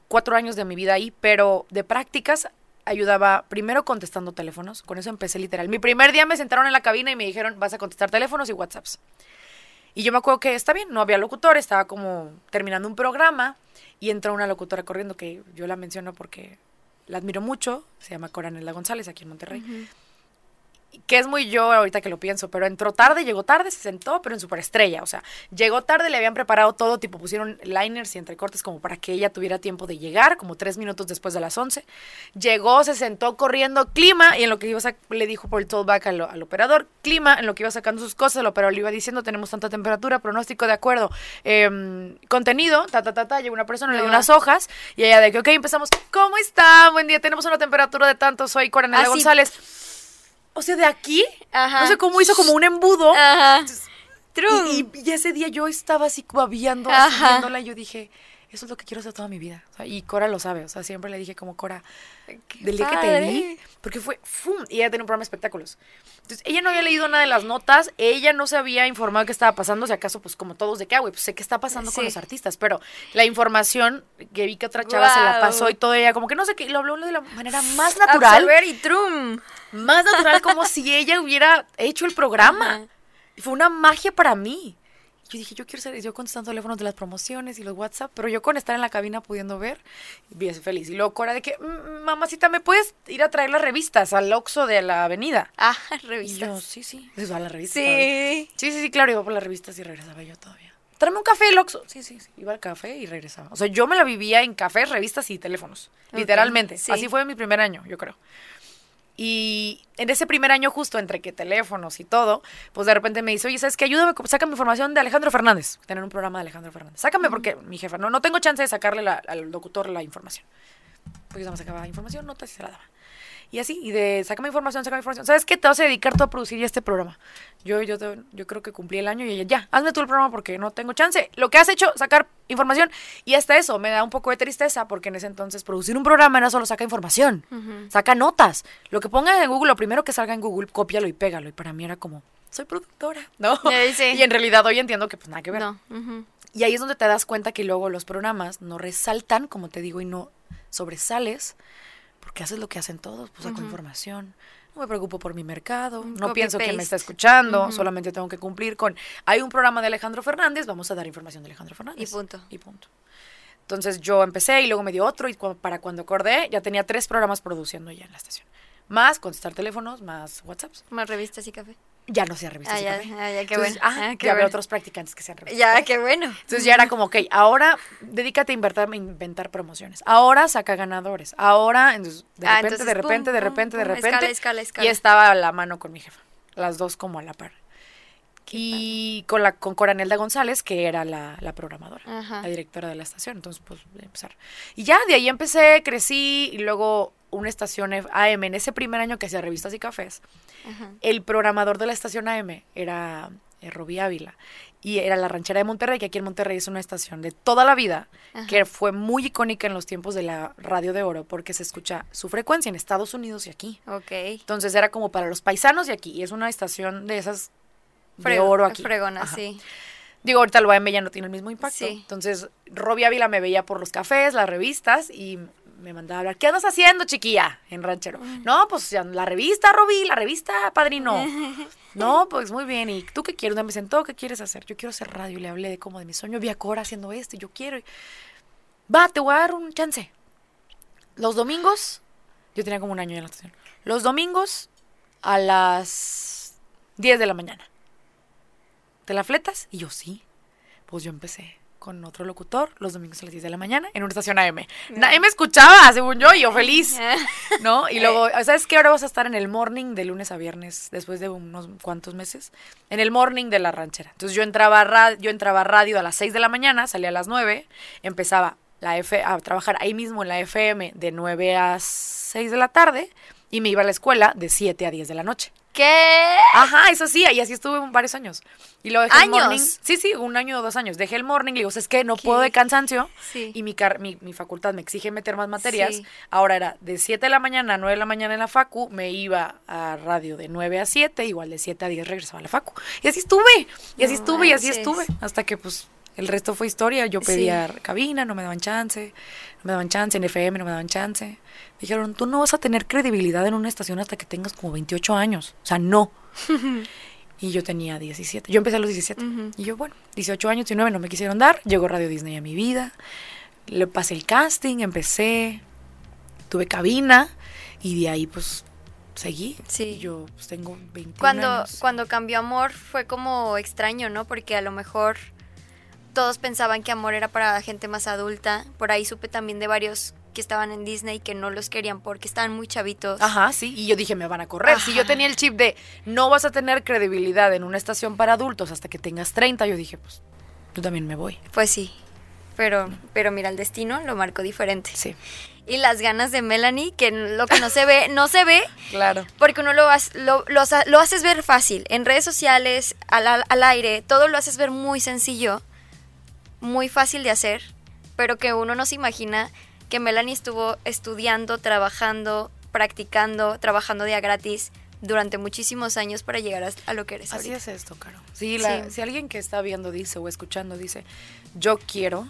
cuatro años de mi vida ahí, pero de prácticas ayudaba primero contestando teléfonos. Con eso empecé literal. Mi primer día me sentaron en la cabina y me dijeron, vas a contestar teléfonos y WhatsApps. Y yo me acuerdo que está bien, no había locutor, estaba como terminando un programa y entró una locutora corriendo que yo la menciono porque la admiro mucho, se llama Coranela González aquí en Monterrey. Que es muy yo ahorita que lo pienso, pero entró tarde, llegó tarde, se sentó, pero en superestrella. O sea, llegó tarde, le habían preparado todo, tipo pusieron liners y entrecortes como para que ella tuviera tiempo de llegar, como tres minutos después de las 11. Llegó, se sentó corriendo, clima, y en lo que iba a le dijo por el tollback al, al operador, clima, en lo que iba sacando sus cosas, el operador le iba diciendo, tenemos tanta temperatura, pronóstico de acuerdo, em, contenido, ta, ta, ta, ta, llegó una persona, le dio unas hojas, y ella de que, ok, empezamos, ¿cómo está? Buen día, tenemos una temperatura de tanto, soy Coronel Así. González. O sea, de aquí, Ajá. no sé cómo hizo como un embudo. Ajá. Y, y- y ese día yo estaba así babiando, así viéndola, y yo dije, eso es lo que quiero hacer toda mi vida. O sea, y Cora lo sabe, o sea, siempre le dije como Cora, del día que te vi, porque fue, ¡fum! Y ella tenía un programa de espectáculos. Entonces, ella no había leído nada de las notas, ella no se había informado qué estaba pasando, si acaso, pues como todos de qué, ah, güey, pues sé qué está pasando con los artistas, pero la información que vi que otra chava se la pasó y todo ella, como que no sé qué, lo habló de la manera más natural Absorber y trum. más natural como si ella hubiera hecho el programa. Y Fue una magia para mí. Yo dije, yo quiero ser, yo contestando teléfonos de las promociones y los WhatsApp, pero yo con estar en la cabina pudiendo ver, bien feliz. Y luego Cora de que, "Mm, mamacita, ¿me puedes ir a traer las revistas al Oxxo de la avenida? Ah, [LAUGHS] Y yo, revistas. sí, sí. Eso, a la revista. Sí. Sí, sí, sí, claro, iba por las revistas y regresaba yo todavía. Tráeme un café, el Oxxo. Sí, sí, sí. Iba al café y regresaba. O sea, yo me la vivía en cafés, revistas y teléfonos. Literalmente. sí. Así fue mi primer año, yo creo. Y en ese primer año, justo entre que teléfonos y todo, pues de repente me dice, oye, ¿sabes qué? Ayúdame, sácame información de Alejandro Fernández. Tener un programa de Alejandro Fernández. Sácame porque mi jefa, no, no tengo chance de sacarle la- al locutor la información. Pues yo me sacaba información, notas y se la daba. Y así, y de sácame información, sácame información. ¿Sabes qué? Te vas a dedicar tú a producir ya este programa. Yo, yo, te- yo creo que cumplí el año y ella, ya, hazme tú el programa porque no tengo chance. Lo que has hecho, sacar información. Y hasta eso me da un poco de tristeza porque en ese entonces producir un programa no solo saca información, saca notas. Lo que pongas en Google, lo primero que salga en Google, cópialo y pégalo. Y para mí era como, soy productora, [LAUGHS] ¿no? Eh, sí. Y en realidad hoy entiendo que pues nada que ver. No. ujú. Y ahí es donde te das cuenta que luego los programas no resaltan, como te digo, y no sobresales, porque haces lo que hacen todos, pues saco información. No me preocupo por mi mercado, Un no pienso quién me está escuchando, solamente tengo que cumplir con, hay un programa de Alejandro Fernández, vamos a dar información de Alejandro Fernández. Y punto. Y punto. Entonces yo empecé y luego me dio otro y cu- para cuando acordé ya tenía tres programas produciendo ya en la estación. Más contestar teléfonos, más WhatsApps. Más revistas y café. Ya no hacía revistas Ah, ya, ah, ya, qué Entonces, bueno. ah, Ah, qué ya había bueno. otros practicantes que hacían revistas. Ya, qué bueno. Entonces ya era como, ok, ahora dedícate a inventar, inventar promociones. Ahora saca ganadores. Ahora, entonces, de repente, entonces, de repente, pum, de pum, repente, de repente. escala, escala, escala. Y estaba a la mano con mi jefa. Las dos como a la par. Y con la con Coranelda González, que era la, la programadora, Ajá. la directora de la estación. Entonces, pues, empezar. Y ya, de ahí empecé, crecí, y luego una estación AM, en ese primer año que hacía revistas y cafés, Ajá. el programador de la estación AM era eh, Robbie Ávila y era la ranchera de Monterrey, que aquí en Monterrey es una estación de toda la vida, que fue muy icónica en los tiempos de la radio de oro porque se escucha su frecuencia en Estados Unidos y aquí. Ok. Entonces era como para los paisanos de aquí y es una estación de esas de Frego- oro aquí. Fregona, Ajá. sí. Digo, ahorita el AM ya no tiene el mismo impacto. Sí. Entonces, Robbie Ávila me veía por los cafés, las revistas y me mandaba a hablar. ¿Qué andas haciendo, chiquilla? En ranchero. No, pues la revista, Robbie, la revista, padrino. [LAUGHS] no, pues muy bien. ¿Y tú qué quieres? Me sentó, ¿qué quieres hacer? Yo quiero hacer radio. Y le hablé de como de mi sueño. Vi a Cora haciendo esto y yo quiero. Va, te voy a dar un chance. Los domingos, yo tenía como un año en la estación. Los domingos a las 10 de la mañana. ¿Te la fletas? Y yo sí. Pues yo empecé. Con otro locutor los domingos a las 10 de la mañana en una estación AM. Nadie me escuchaba, según yo, y yo feliz, [LAUGHS] ¿no? Y luego, ¿sabes qué? Ahora vas a estar en el morning de lunes a viernes, después de unos cuantos meses, en el morning de la ranchera. Entonces yo entraba a, yo entraba a radio a las 6 de la mañana, salía a las 9, empezaba la F a trabajar ahí mismo en la FM de 9 a 6 de la tarde y me iba a la escuela de 7 a 10 de la noche. ¿Qué? Ajá, eso sí, y así estuve varios años. Y lo dejé el ¿Años? morning. Sí, sí, un año o dos años. Dejé el morning, le digo, es que no puedo de cansancio. Sí. Y mi, car- mi, mi facultad me exige meter más materias. Sí. Ahora era de 7 de la mañana a 9 de la mañana en la facu, me iba a radio de 9 a 7, igual de 7 a 10 regresaba a la facu. Y así estuve, y así No estuve, y así estuve. Hasta que pues el resto fue historia. Yo pedía cabina, no me daban chance, no me daban chance, en FM no me daban chance. Dijeron, tú no vas a tener credibilidad en una estación hasta que tengas como 28 años. O sea, no. [LAUGHS] Y yo tenía 17. Yo empecé a los 17. Y yo, bueno, 18 años, 19 no me quisieron dar. Llegó Radio Disney a mi vida. Le pasé el casting, empecé. Tuve cabina. Y de ahí, pues, seguí. Sí. Y yo, pues, tengo 21 Cuando, años. cuando cambió Amor fue como extraño, ¿no? Porque a lo mejor todos pensaban que Amor era para gente más adulta. Por ahí supe también de varios que estaban en Disney que no los querían porque estaban muy chavitos. Ajá, sí. Y yo dije, me van a correr. Si yo tenía el chip de no vas a tener credibilidad en una estación para adultos hasta que tengas 30, yo dije, pues, yo también me voy. Pues sí. Pero, pero mira, el destino lo marcó diferente. Sí, Y las ganas de Melanie, que lo que no se ve, no se ve, [LAUGHS] claro. porque uno lo, lo, lo lo haces ver fácil. En redes sociales, al, al- al aire, todo lo haces ver muy sencillo, muy fácil de hacer, pero que uno no se imagina que Melanie estuvo estudiando, trabajando, practicando, trabajando día gratis durante muchísimos años para llegar a, lo que eres Así ahorita. es esto, Caro. La- Sí. si alguien que está viendo dice o escuchando dice, yo quiero,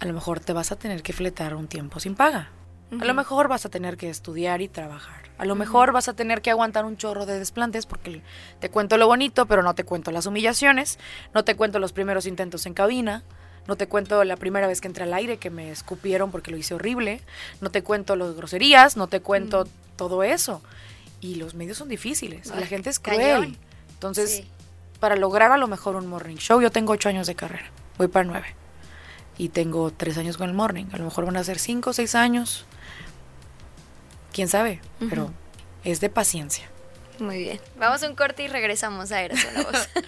a lo mejor te vas a tener que fletar un tiempo sin paga. A lo mejor vas a tener que estudiar y trabajar. A lo mejor vas a tener que aguantar un chorro de desplantes porque te cuento lo bonito, pero no te cuento las humillaciones, no te cuento los primeros intentos en cabina, no te cuento la primera vez que entré al aire que me escupieron porque lo hice horrible, no te cuento las groserías, no te cuento todo eso. Y los medios son difíciles, Ay, la gente es cañón. cruel. Entonces, Sí. para lograr a lo mejor un morning show, yo tengo ocho años de carrera, voy para nueve. Y tengo tres años con el morning. A lo mejor van a ser cinco o seis años. Quién sabe, pero es de paciencia. Muy bien. Vamos a un corte y regresamos a Eras una voz. [LAUGHS]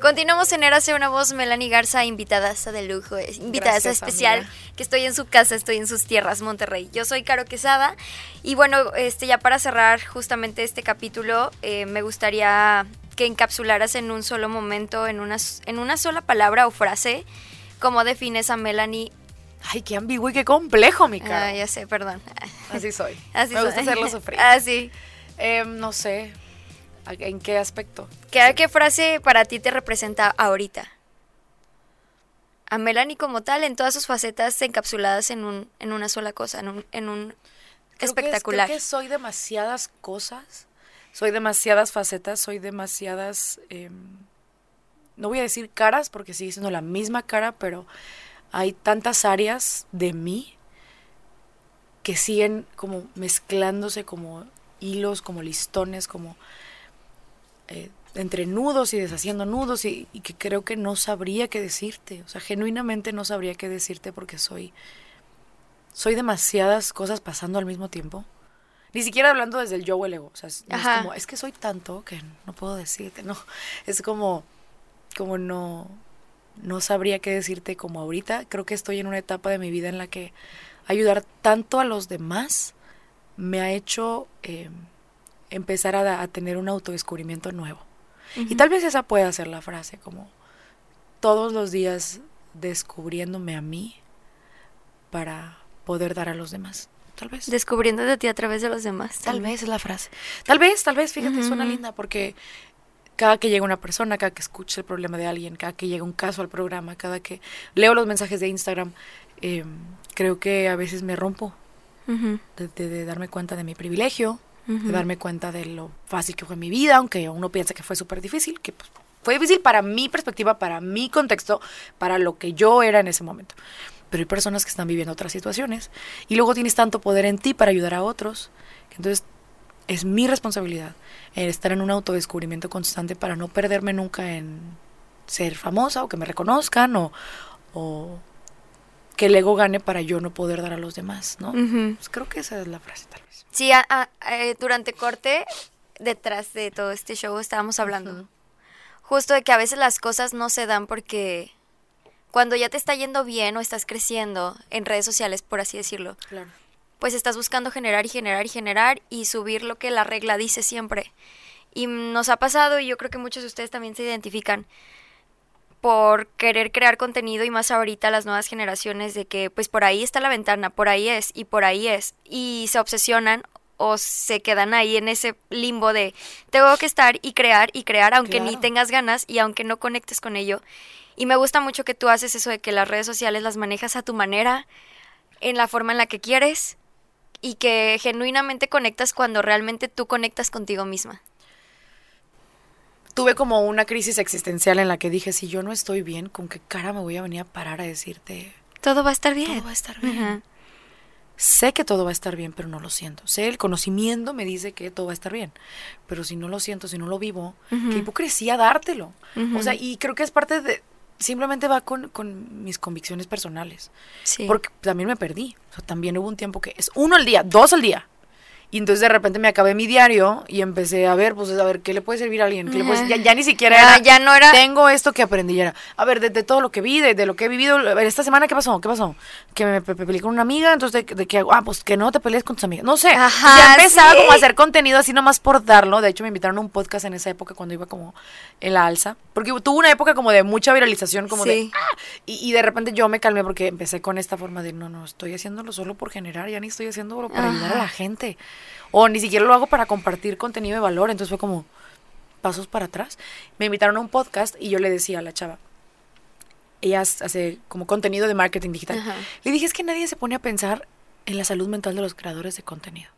Continuamos en Érase una voz, Melanie Garza, invitada de lujo, es- invitada Gracias, especial, amiga. que estoy en su casa, estoy en sus tierras, Monterrey. Yo soy Caro Quesada y bueno, este ya para cerrar justamente este capítulo, eh, me gustaría que encapsularas en un solo momento, en una, en una sola palabra o frase, cómo defines a Melanie. Ay, qué ambiguo y qué complejo, mi cara. Ah, ya sé, perdón. Así soy. [LAUGHS] Así Me soy. gusta hacerlo [LAUGHS] sufrir. Ah, sí. Em, no sé. ¿a- ¿En qué aspecto? ¿Qué, ¿Qué frase para ti te representa ahorita? A Melanie como tal, en todas sus facetas encapsuladas en, un, en una sola cosa, en un, en un Creo que es- espectacular. creo que soy demasiadas cosas. Soy demasiadas facetas, soy demasiadas. em, no voy a decir caras porque sigue siendo la misma cara, pero hay tantas áreas de mí que siguen como mezclándose como hilos, como listones, como eh, entre nudos y deshaciendo nudos y, y que creo que no sabría qué decirte. O sea, genuinamente no sabría qué decirte porque soy soy demasiadas cosas pasando al mismo tiempo. Ni siquiera hablando desde el yo o el ego. O sea, es, no es como, es que soy tanto que no puedo decirte. No, es como, como no, no sabría qué decirte como ahorita. Creo que estoy en una etapa de mi vida en la que ayudar tanto a los demás me ha hecho eh, empezar a, a tener un autodescubrimiento nuevo. Y tal vez esa pueda ser la frase, como todos los días descubriéndome a mí para poder dar a los demás. Tal vez. Descubriéndote a ti a través de los demás. Tal vez es la frase. Tal vez, tal vez, fíjate, suena Ujú. linda porque cada que llega una persona, cada que escucha el problema de alguien, cada que llega un caso al programa, cada que leo los mensajes de Instagram, eh, creo que a veces me rompo Ujú, de, de- de darme cuenta de mi privilegio, de darme cuenta de lo fácil que fue mi vida, aunque uno piensa que fue súper difícil, que pues, fue difícil para mi perspectiva, para mi contexto, para lo que yo era en ese momento. Pero hay personas que están viviendo otras situaciones y luego tienes tanto poder en ti para ayudar a otros, que entonces es mi responsabilidad estar en un autodescubrimiento constante para no perderme nunca en ser famosa o que me reconozcan o, o que el ego gane para yo no poder dar a los demás, ¿no? Pues creo que esa es la frase tal vez. Sí, eh, durante corte, detrás de todo este show estábamos hablando justo de que a veces las cosas no se dan porque cuando ya te está yendo bien o estás creciendo en redes sociales, por así decirlo, claro. pues estás buscando generar y generar y generar y subir lo que la regla dice siempre. Y nos ha pasado, y yo creo que muchos de ustedes también se identifican, por querer crear contenido y más ahorita las nuevas generaciones de que pues por ahí está la ventana, por ahí es y por ahí es y se obsesionan o se quedan ahí en ese limbo de tengo que estar y crear y crear aunque ni tengas ganas y aunque no conectes con ello. Y me gusta mucho que tú haces eso de que las redes sociales las manejas a tu manera, en la forma en la que quieres y que genuinamente conectas cuando realmente tú conectas contigo misma tuve como una crisis existencial en la que dije, si yo no estoy bien, ¿con qué cara me voy a venir a parar a decirte? Todo va a estar bien. Todo va a estar bien. Sé que todo va a estar bien, pero no lo siento. Sé, el conocimiento me dice que todo va a estar bien. Pero si no lo siento, si no lo vivo, qué hipocresía dártelo. O sea, y creo que es parte de... Simplemente va con, con mis convicciones personales. Sí. Porque también me perdí. O sea, también hubo un tiempo que es uno al día, dos al día. Y entonces de repente me acabé mi diario y empecé a ver, pues a ver, ¿qué le puede servir a alguien? ya, ni siquiera era, ya no era... Tengo esto que aprendí, ya era, a ver, de, todo lo que vi, de, lo que he vivido, a ver, esta semana, ¿qué pasó? ¿Qué pasó? Que me, peleé con una amiga, entonces, ¿de, qué hago? Ah, pues que no te pelees con tus amigas. No sé, ya empezaba como a hacer contenido así nomás por darlo. De hecho, me invitaron a un podcast en esa época cuando iba como en la alza. Porque tuvo una época como de mucha viralización, como de... Ah", y, de repente yo me calmé porque empecé con esta forma de, no, no, estoy haciéndolo solo por generar, ya ni estoy haciéndolo para ayudar a la gente o ni siquiera lo hago para compartir contenido de valor, entonces fue como pasos para atrás. Me invitaron a un podcast y yo le decía a la chava, ella hace como contenido de marketing digital. Le dije, es que nadie se pone a pensar en la salud mental de los creadores de contenido.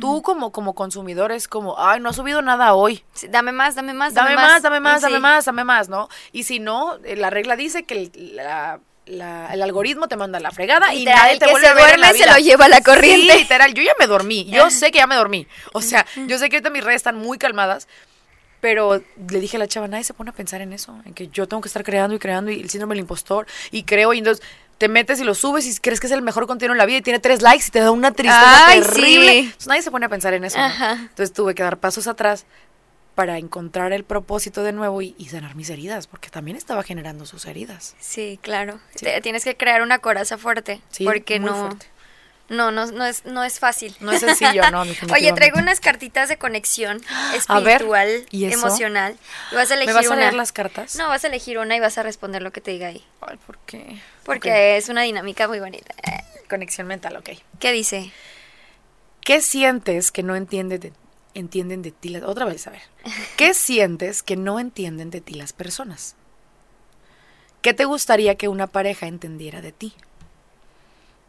Tú como, como consumidor es como, ay, no ha subido nada hoy. dame más, dame más, dame, más, dame más, dame más, dame más, ¿no? Y si no, eh, la regla dice que la el algoritmo te manda la fregada y nadie te vuelve se duerme se lo lleva la corriente. Sí, literal, yo ya me dormí, yo sé que ya me dormí. O sea, yo sé que ahorita mis redes están muy calmadas, pero le dije a la chava, nadie se pone a pensar en eso, en que yo tengo que estar creando y creando y el síndrome del impostor y creo y entonces te metes y lo subes y crees que es el mejor contenido en la vida y tiene tres likes y te da una tristeza terrible. nadie se pone a pensar en eso. Entonces tuve que dar pasos atrás para encontrar el propósito de nuevo y, sanar mis heridas, porque también estaba generando sus heridas. Sí, claro. tienes que crear una coraza fuerte, sí, porque no, no, no, no es, no es fácil. No es sencillo, no. [LAUGHS] Oye, traigo unas cartitas de conexión [GASPS] espiritual, emocional. Y vas a elegir ¿Me vas a leer las cartas? No, vas a elegir una y vas a responder lo que te diga ahí. Ay, ¿por qué? Porque es una dinámica muy bonita. Conexión mental, ok. ¿Qué dice? ¿Qué sientes que no entiendes de entienden de ti las... Otra vez, a ver. ¿Qué sientes que no entienden de ti las personas? ¿Qué te gustaría que una pareja entendiera de ti?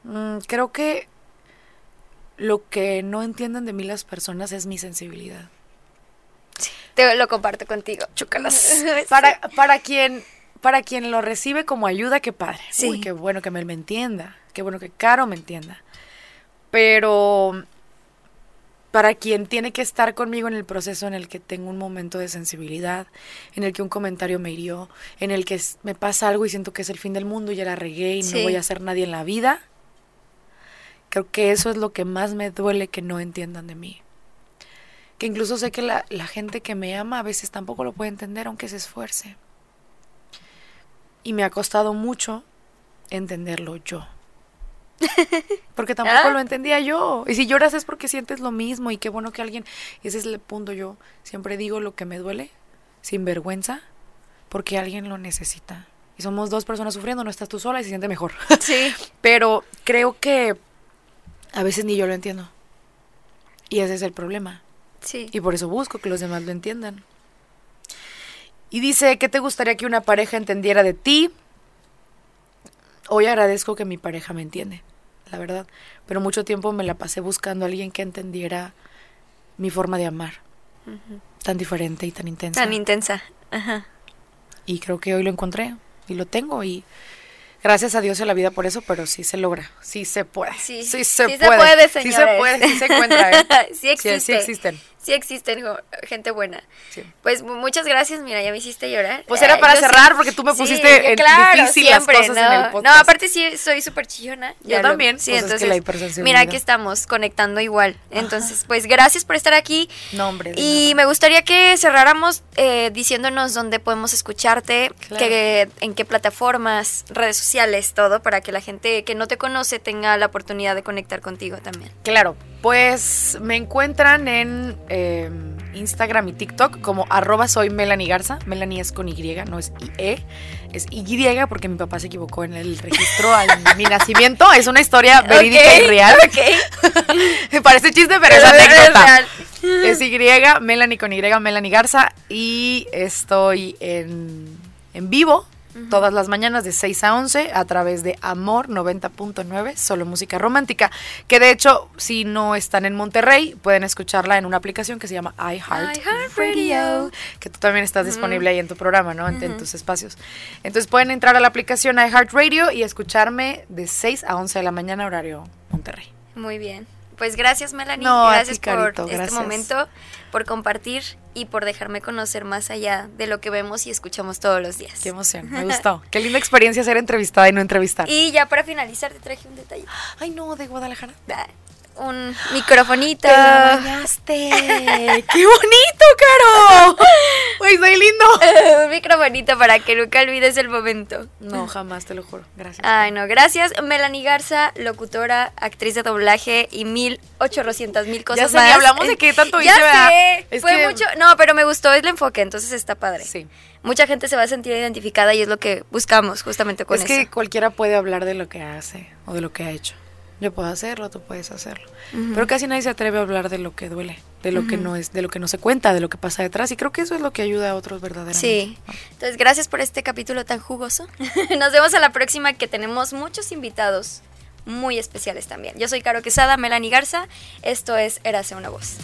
Mm, creo que lo que no entienden de mí las personas es mi sensibilidad. te lo comparto contigo. Chúcalas. [LAUGHS] para, para quien para quien lo recibe como ayuda, qué padre. Sí. Uy, qué bueno que me, me entienda. Qué bueno que Caro me entienda. Pero para quien tiene que estar conmigo en el proceso en el que tengo un momento de sensibilidad, en el que un comentario me hirió, en el que me pasa algo y siento que es el fin del mundo y ya la regué y no voy a ser nadie en la vida. Creo que eso es lo que más me duele que no entiendan de mí. Que incluso sé que la, la gente que me ama a veces tampoco lo puede entender aunque se esfuerce. Y me ha costado mucho entenderlo yo. [LAUGHS] Porque tampoco lo entendía yo. Y si lloras es porque sientes lo mismo y qué bueno que alguien... Ese es el punto yo. Siempre digo lo que me duele, sin vergüenza, porque alguien lo necesita. Y somos dos personas sufriendo, no estás tú sola y se siente mejor. [LAUGHS] Sí. Pero creo que a veces ni yo lo entiendo. Y ese es el problema. Sí. Y por eso busco que los demás lo entiendan. Y dice, ¿qué te gustaría que una pareja entendiera de ti? Hoy agradezco que mi pareja me entiende, la verdad, pero mucho tiempo me la pasé buscando a alguien que entendiera mi forma de amar, tan diferente y tan intensa. Tan intensa, ajá. Y creo que hoy lo encontré y lo tengo y Gracias a Dios en la vida por eso, pero sí se logra, sí se puede. Sí, Sí, se, sí puede. se puede, Sí se señores. puede, sí se encuentra. ¿eh? [LAUGHS] sí existe. sí existen. Sí existen gente buena. Sí. Pues mu- muchas gracias, mira, ya me hiciste llorar. Pues era para cerrar, sí- porque tú me sí, pusiste en- claro, difícil las cosas en el podcast. No, aparte sí soy súper chillona. Yo también, Sí, pues es que entonces, la mira, aquí estamos conectando igual. Entonces, pues gracias por estar aquí. No, hombre, Y me gustaría que cerráramos eh, diciéndonos dónde podemos escucharte, Claro. que, en qué plataformas, redes sociales, todo, para que la gente que no te conoce tenga la oportunidad de conectar contigo también. Claro, pues me encuentran en eh, Instagram y TikTok como arroba soy Melanie Garza. Melanie es con Y, no es IE, es Y porque mi papá se equivocó en el registro a [LAUGHS] mi nacimiento. Es una historia verídica y real. ok. [LAUGHS] Me parece chiste, pero es Pero es anécdota. real. Es Y, Melanie con Y, Melanie Garza. Y estoy en, en vivo todas las mañanas de 6 a 11 a través de Amor 90.9, solo música romántica. Que de hecho, si no están en Monterrey, pueden escucharla en una aplicación que se llama iHeartRadio. Que tú también estás disponible ahí en tu programa, ¿no? En, en tus espacios. Entonces pueden entrar a la aplicación iHeartRadio y escucharme de 6 a 11 de la mañana, horario Monterrey. Muy bien. Pues gracias, Melanie. No, gracias ti, Carito, por este gracias. momento, por compartir y por dejarme conocer más allá de lo que vemos y escuchamos todos los días. Qué emoción, me [LAUGHS] gustó. Qué linda experiencia ser entrevistada y no entrevistar. Y ya para finalizar te traje un detalle. Ay, no, de Guadalajara. Un microfonito. Te la bañaste. [LAUGHS] ¡Qué bonito, Caro! Güey, soy lindo. [LAUGHS] un microfonito para que nunca olvides el momento. No, jamás, te lo juro. Gracias. Ay, no, gracias. Melanie Garza, locutora, actriz de doblaje y mil ochocientas mil cosas sé, ni más. hablamos de qué tanto [LAUGHS] ya hice, ¿verdad? sé, Es fue que- mucho. No, pero me gustó el enfoque, entonces está padre. Sí. Mucha gente se va a sentir identificada y es lo que buscamos justamente con es eso. que cualquiera puede hablar de lo que hace o de lo que ha hecho. Yo puedo hacerlo, tú puedes hacerlo. Pero casi nadie se atreve a hablar de lo que duele, de lo que no es, de lo que no se cuenta, de lo que pasa detrás. Y creo que eso es lo que ayuda a otros verdaderamente. Sí. Entonces, gracias por este capítulo tan jugoso. [LAUGHS] Nos vemos a la próxima que tenemos muchos invitados muy especiales también. Yo soy Caro Quesada, Melanie Garza. Esto es Érase una voz.